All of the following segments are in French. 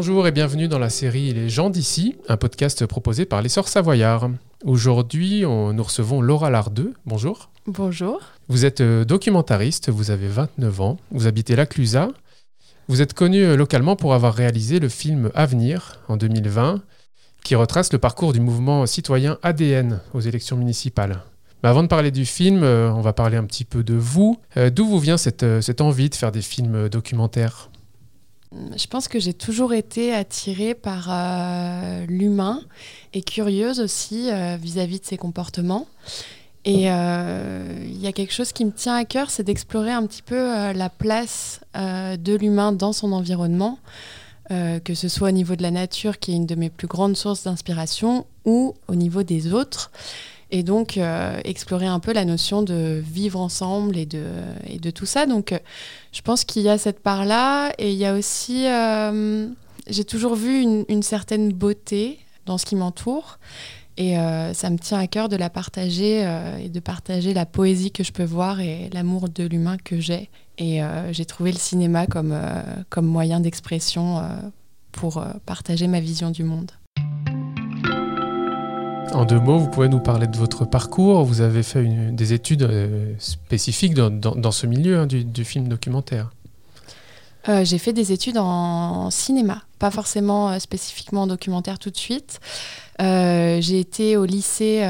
Bonjour et bienvenue dans la série Les gens d'ici, un podcast proposé par les Sœurs Savoyards. Aujourd'hui, nous recevons Laura Lardeux. Bonjour. Bonjour. Vous êtes euh, documentariste, vous avez 29 ans, vous habitez La Clusaz. Vous êtes connu euh, localement pour avoir réalisé le film Avenir en 2020, qui retrace le parcours du mouvement citoyen ADN aux élections municipales. Mais avant de parler du film, euh, on va parler un petit peu de vous. D'où vous vient cette, cette envie de faire des films documentaires? Je pense que j'ai toujours été attirée par euh, l'humain et curieuse aussi euh, vis-à-vis de ses comportements. Et euh, il y a quelque chose qui me tient à cœur, c'est d'explorer un petit peu la place de l'humain dans son environnement, que ce soit au niveau de la nature, qui est une de mes plus grandes sources d'inspiration, ou au niveau des autres et donc euh, explorer un peu la notion de vivre ensemble et de, tout ça. Donc euh, je pense qu'il y a cette part-là et il y a aussi, euh, j'ai toujours vu une, certaine beauté dans ce qui m'entoure et ça me tient à cœur de la partager et de partager la poésie que je peux voir et l'amour de l'humain que j'ai. Et j'ai trouvé le cinéma comme moyen d'expression pour partager ma vision du monde. En deux mots, vous pouvez nous parler de votre parcours. Vous avez fait des études euh, spécifiques dans, ce milieu hein, du, film documentaire. Euh, j'ai fait des études en cinéma, pas forcément euh, spécifiquement en documentaire tout de suite. j'ai été au lycée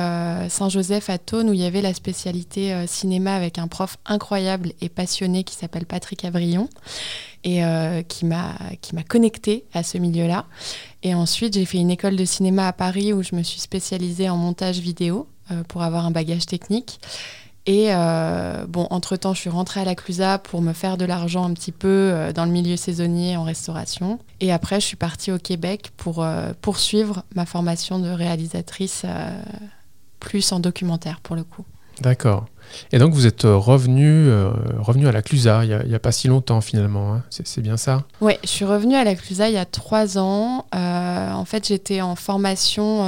Saint-Joseph à Thône où il y avait la spécialité cinéma avec un prof incroyable et passionné qui s'appelle Patrick Avrillon et qui m'a connecté à ce milieu-là. Et ensuite, j'ai fait une école de cinéma à Paris où je me suis spécialisée en montage vidéo euh, pour avoir un bagage technique. Et euh, bon, entre-temps, je suis rentrée à la Clusa pour me faire de l'argent un petit peu euh, dans le milieu saisonnier en restauration. Et après, je suis partie au Québec pour poursuivre ma formation de réalisatrice plus en documentaire pour le coup. D'accord. Et donc vous êtes euh, revenu, euh, revenu à la Clusa il n'y a, pas si longtemps finalement, hein. c'est bien ça? Oui, je suis revenue à la Clusa il y a trois ans. Euh, en fait, j'étais en formation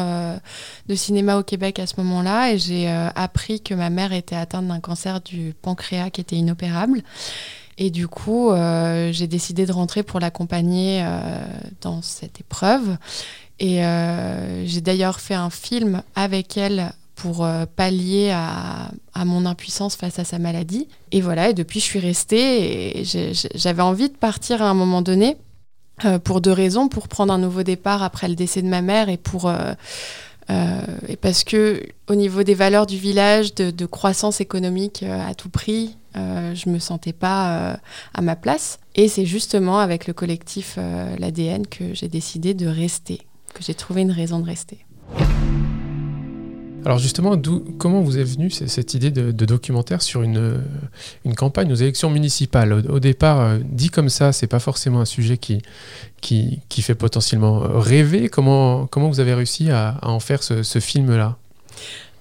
de cinéma au Québec à ce moment-là et j'ai appris que ma mère était atteinte d'un cancer du pancréas qui était inopérable. Et du coup, j'ai décidé de rentrer pour l'accompagner dans cette épreuve. Et j'ai d'ailleurs fait un film avec elle pour euh, pallier à, mon impuissance face à sa maladie. Et voilà, et depuis je suis restée et j'avais envie de partir à un moment donné euh, pour deux raisons, pour prendre un nouveau départ après le décès de ma mère et pour... Euh, et parce que au niveau des valeurs du village, de, croissance économique à tout prix, je me sentais pas à ma place. Et c'est justement avec le collectif l'ADN que j'ai décidé de rester, que j'ai trouvé une raison de rester. Alors justement, comment vous est venue cette idée de, documentaire sur une, une, campagne aux élections municipales? Au, départ, euh, dit comme ça, c'est pas forcément un sujet qui, fait potentiellement rêver. Comment, comment vous avez réussi à, en faire ce, ce film-là?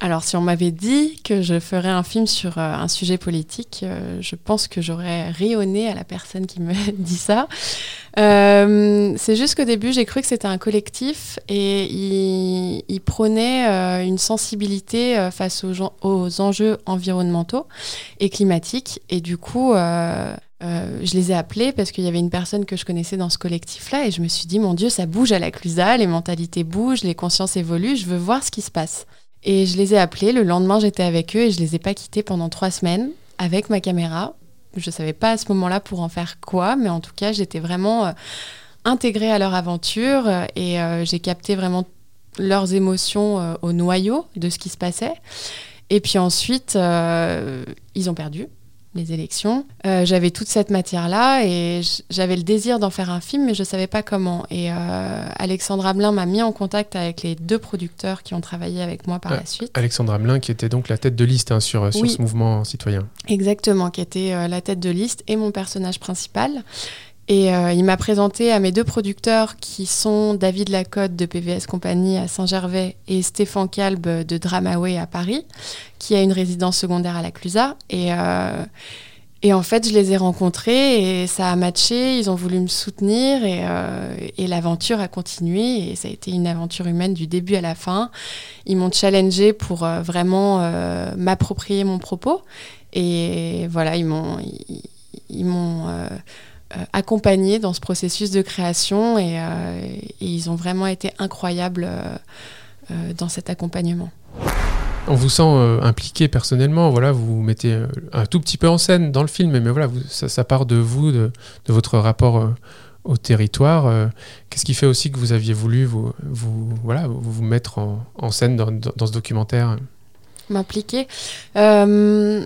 Alors, si on m'avait dit que je ferais un film sur euh, un sujet politique, euh, je pense que j'aurais rayonné à la personne qui me dit ça. Euh, c'est juste qu'au début, j'ai cru que c'était un collectif et il, prônait une sensibilité face aux, aux, enjeux environnementaux et climatiques. Et du coup, je les ai appelés parce qu'il y avait une personne que je connaissais dans ce collectif-là et je me suis dit, mon Dieu, ça bouge à la Clusa, les mentalités bougent, les consciences évoluent, je veux voir ce qui se passe. Et je les ai appelés. Le lendemain, j'étais avec eux et je les ai pas quittés pendant trois semaines avec ma caméra. Je savais pas à ce moment-là pour en faire quoi, mais en tout cas, j'étais vraiment euh, intégrée à leur aventure euh, et euh, j'ai capté vraiment leurs émotions au noyau de ce qui se passait. Et puis ensuite, ils ont perdu les élections. Euh, j'avais toute cette matière-là et j'avais le désir d'en faire un film, mais je ne savais pas comment. Et euh, Alexandre Hamelin m'a mis en contact avec les deux producteurs qui ont travaillé avec moi par la suite. Alexandre Hamelin, qui était donc la tête de liste hein, sur, sur ce mouvement citoyen. Exactement, qui était euh, la tête de liste et mon personnage principal. Et euh, il m'a présenté à mes deux producteurs qui sont David Lacotte de PVS Compagnie à Saint-Gervais et Stéphane Calbe de Dramaway à Paris, qui a une résidence secondaire à la Clusa. Et, euh, en fait, je les ai rencontrés et ça a matché, ils ont voulu me soutenir et, euh, et l'aventure a continué et ça a été une aventure humaine du début à la fin. Ils m'ont challengé pour vraiment m'approprier mon propos et voilà, ils m'ont... Ils, m'ont accompagnés dans ce processus de création et, ils ont vraiment été incroyables dans cet accompagnement. On vous sent impliqué personnellement, voilà, vous vous mettez un tout petit peu en scène dans le film, mais voilà, ça, part de vous, de, de votre rapport au territoire. Euh, qu'est-ce qui fait aussi que vous aviez voulu vous, vous, voilà, vous, mettre en, scène dans, ce documentaire? M'impliquer euh,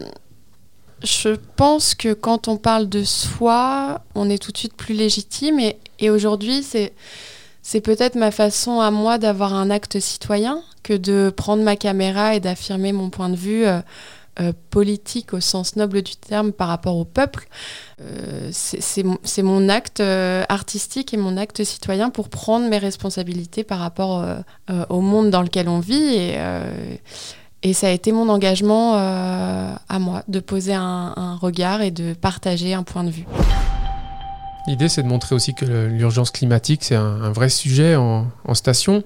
Je pense que quand on parle de soi, on est tout de suite plus légitime. Et, aujourd'hui, c'est, peut-être ma façon à moi d'avoir un acte citoyen que de prendre ma caméra et d'affirmer mon point de vue. Euh, euh, politique au sens noble du terme par rapport au peuple. Euh, c'est mon acte artistique et mon acte citoyen pour prendre mes responsabilités par rapport au monde dans lequel on vit. Et ça a été mon engagement à moi, de poser un, regard et de partager un point de vue. L'idée, c'est de montrer aussi que l'urgence climatique, c'est un, vrai sujet en, station.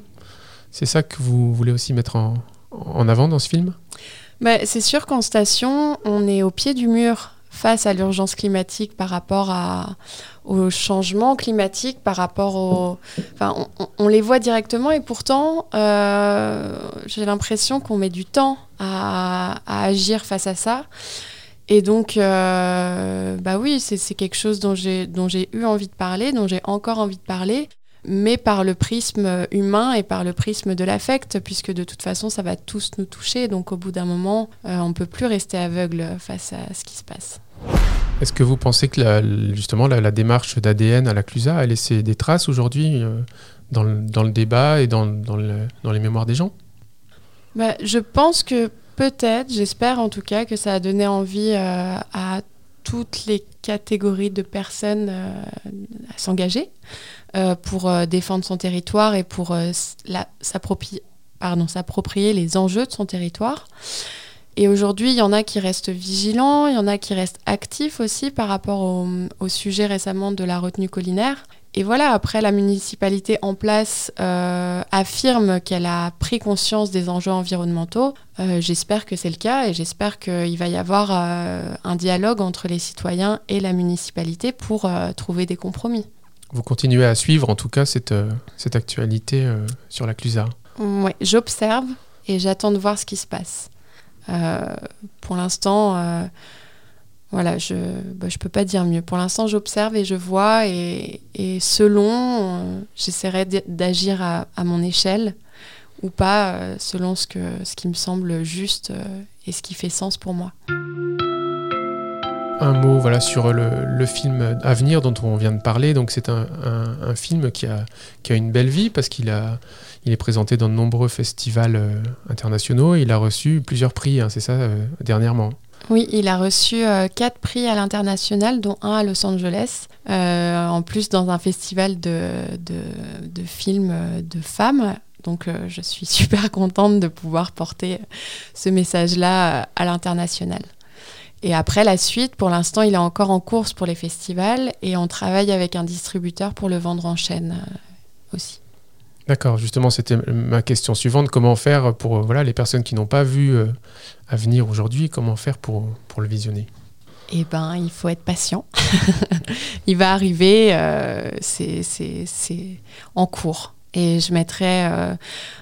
C'est ça que vous voulez aussi mettre en avant dans ce film? Bah, c'est sûr qu'en station, on est au pied du mur face à l'urgence climatique par rapport au changement climatique, par rapport au... Enfin, on, les voit directement et pourtant, euh, j'ai l'impression qu'on met du temps à, agir face à ça. Et donc, euh, bah oui, c'est quelque chose dont j'ai eu envie de parler, dont j'ai encore envie de parler mais par le prisme humain et par le prisme de l'affect, puisque de toute façon, ça va tous nous toucher. Donc au bout d'un moment, euh, on ne peut plus rester aveugle face à ce qui se passe. Est-ce que vous pensez que justement la, démarche d'ADN à la CLUSA a laissé des traces aujourd'hui euh, dans, le, débat et dans, les mémoires des gens? Bah, Je pense que peut-être, j'espère en tout cas, que ça a donné envie euh, à toutes les catégories de personnes à s'engager. Euh, pour euh, défendre son territoire et pour euh, s'approprier les enjeux de son territoire. Et aujourd'hui, il y en a qui restent vigilants, il y en a qui restent actifs aussi par rapport au, sujet récemment de la retenue collinaire. Et voilà, après, la municipalité en place affirme qu'elle a pris conscience des enjeux environnementaux. j'espère que c'est le cas et j'espère qu'il va y avoir un dialogue entre les citoyens et la municipalité pour trouver des compromis vous continuez à suivre en tout cas cette, euh, cette actualité euh, sur la Clusa. Oui, j'observe et j'attends de voir ce qui se passe. Euh, pour l'instant, voilà, je ne bah, peux pas dire mieux. Pour l'instant, j'observe et je vois et, et selon, j'essaierai d'agir à, à, mon échelle ou pas, selon ce, que, ce qui me semble juste et ce qui fait sens pour moi un mot voilà, sur le, film à venir dont on vient de parler. C'est un, film qui a, qui a une belle vie parce qu'il il est présenté dans de nombreux festivals euh, internationaux et il a reçu plusieurs prix, hein, c'est ça, euh, dernièrement. Oui, il a reçu euh, quatre prix à l'international, dont un à Los Angeles, en plus dans un festival de, films de femmes. Donc je suis super contente de pouvoir porter ce message-là à l'international. Et après, la suite, pour l'instant, il est encore en course pour les festivals et on travaille avec un distributeur pour le vendre en chaîne euh, aussi. D'accord, justement, c'était ma question suivante. Comment faire pour euh, voilà, les personnes qui n'ont pas vu euh, à venir aujourd'hui, comment faire pour, pour le visionner? Eh ben, il faut être patient. il va arriver, c'est en cours. Et je mettrai, euh,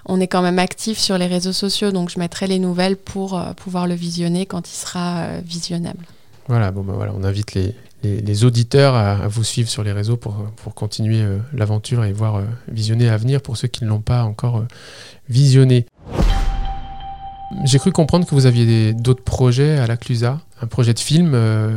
on est quand même actif sur les réseaux sociaux, donc je mettrai les nouvelles pour euh, pouvoir le visionner quand il sera euh, visionnable. Voilà, bon ben voilà, on invite les, les, auditeurs à, vous suivre sur les réseaux pour, pour continuer l'aventure et voir visionner à venir pour ceux qui ne l'ont pas encore visionné. J'ai cru comprendre que vous aviez d'autres projets à la Clusa, un projet de film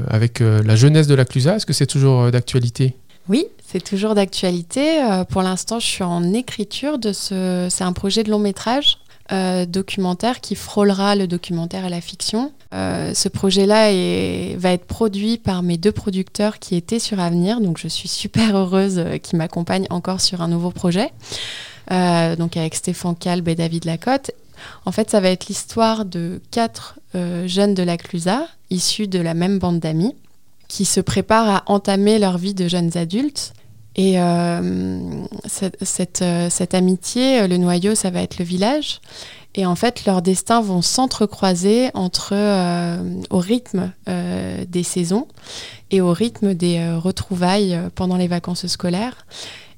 avec la jeunesse de la Clusa. Est-ce que c'est toujours d'actualité? Oui, c'est toujours d'actualité. Euh, pour l'instant, je suis en écriture de ce. C'est un projet de long métrage. Euh, documentaire qui frôlera le documentaire et la fiction. Euh, ce projet-là va être produit par mes deux producteurs qui étaient sur Avenir, donc je suis super heureuse qu'ils m'accompagnent encore sur un nouveau projet, donc avec Stéphane Calbe et David Lacotte. En fait, ça va être l'histoire de quatre jeunes de la Clusa, issus de la même bande d'amis, qui se préparent à entamer leur vie de jeunes adultes et euh, cette, euh, amitié, le noyau, ça va être le village. Et en fait, leurs destins vont s'entrecroiser entre, au rythme des saisons et au rythme des retrouvailles pendant les vacances scolaires.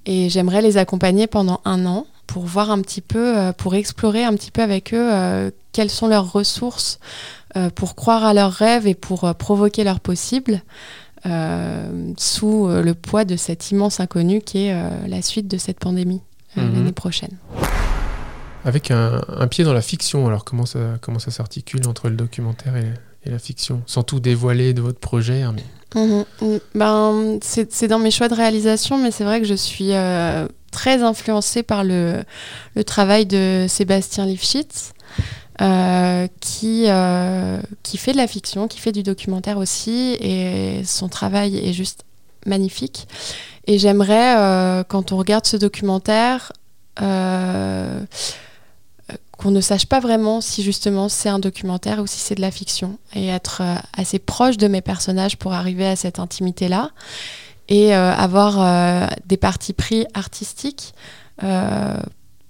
Et j'aimerais les accompagner pendant un an pour voir un petit peu, euh, pour explorer un petit peu avec eux euh, quelles sont leurs ressources euh, pour croire à leurs rêves et pour provoquer leurs possibles sous le poids de cet immense inconnu qui est la suite de cette pandémie mhm. l'année prochaine. Avec un, pied dans la fiction, alors comment ça, comment ça s'articule entre le documentaire et, la fiction? Sans tout dévoiler de votre projet hein, mhm. ben, C'est dans mes choix de réalisation, mais c'est vrai que je suis très influencé par le, le travail de Sébastien Lifshitz. Euh, qui, euh, qui fait de la fiction, qui fait du documentaire aussi, et son travail est juste magnifique. Et j'aimerais, euh, quand on regarde ce documentaire, qu'on ne sache pas vraiment si justement c'est un documentaire ou si c'est de la fiction, et être assez proche de mes personnages pour arriver à cette intimité-là et avoir des parties pris artistiques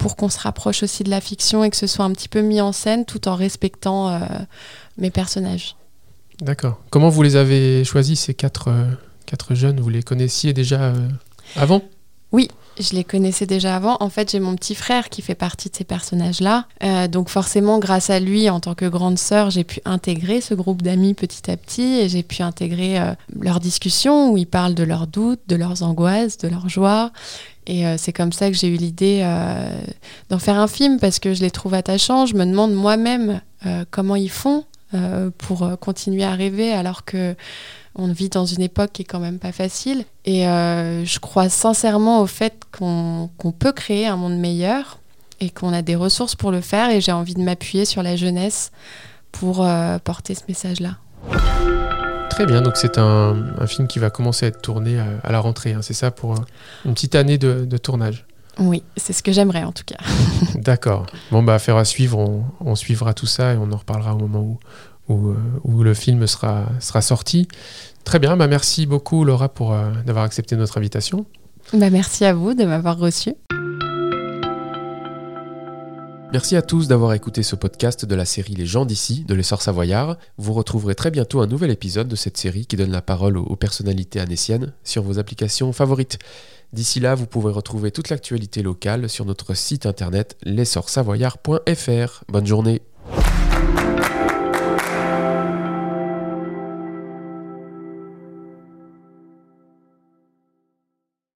pour qu'on se rapproche aussi de la fiction et que ce soit un petit peu mis en scène tout en respectant mes personnages. D'accord. Comment vous les avez choisis, ces quatre, quatre jeunes? Vous les connaissiez déjà avant? Oui, je les connaissais déjà avant. En fait, j'ai mon petit frère qui fait partie de ces personnages-là. Euh, donc forcément, grâce à lui, en tant que grande sœur, j'ai pu intégrer ce groupe d'amis petit à petit et j'ai pu intégrer euh, leurs discussions où ils parlent de leurs doutes, de leurs angoisses, de leurs joies. Et euh, c'est comme ça que j'ai eu l'idée d'en faire un film parce que je les trouve attachants. Je me demande moi-même comment ils font pour continuer à rêver alors que on vit dans une époque qui est quand même pas facile. Et euh, je crois sincèrement au fait qu'on peut créer un monde meilleur et qu'on a des ressources pour le faire. Et j'ai envie de m'appuyer sur la jeunesse pour euh, porter ce message-là. Très bien, donc c'est un, film qui va commencer à être tourné à, la rentrée, hein. c'est ça pour une petite année de, tournage Oui, c'est ce que j'aimerais en tout cas. D'accord. Bon, bah, faire à suivre, on, on, suivra tout ça et on en reparlera au moment où, euh, où, le film sera, sera sorti. Très bien, bah merci beaucoup Laura pour euh, d'avoir accepté notre invitation. Bah merci à vous de m'avoir reçu. Merci à tous d'avoir écouté ce podcast de la série Les gens d'ici de l'essor savoyard. Vous retrouverez très bientôt un nouvel épisode de cette série qui donne la parole aux, personnalités anéciennes sur vos applications favorites. D'ici là, vous pouvez retrouver toute l'actualité locale sur notre site internet l'essorsavoyard.fr. Bonne journée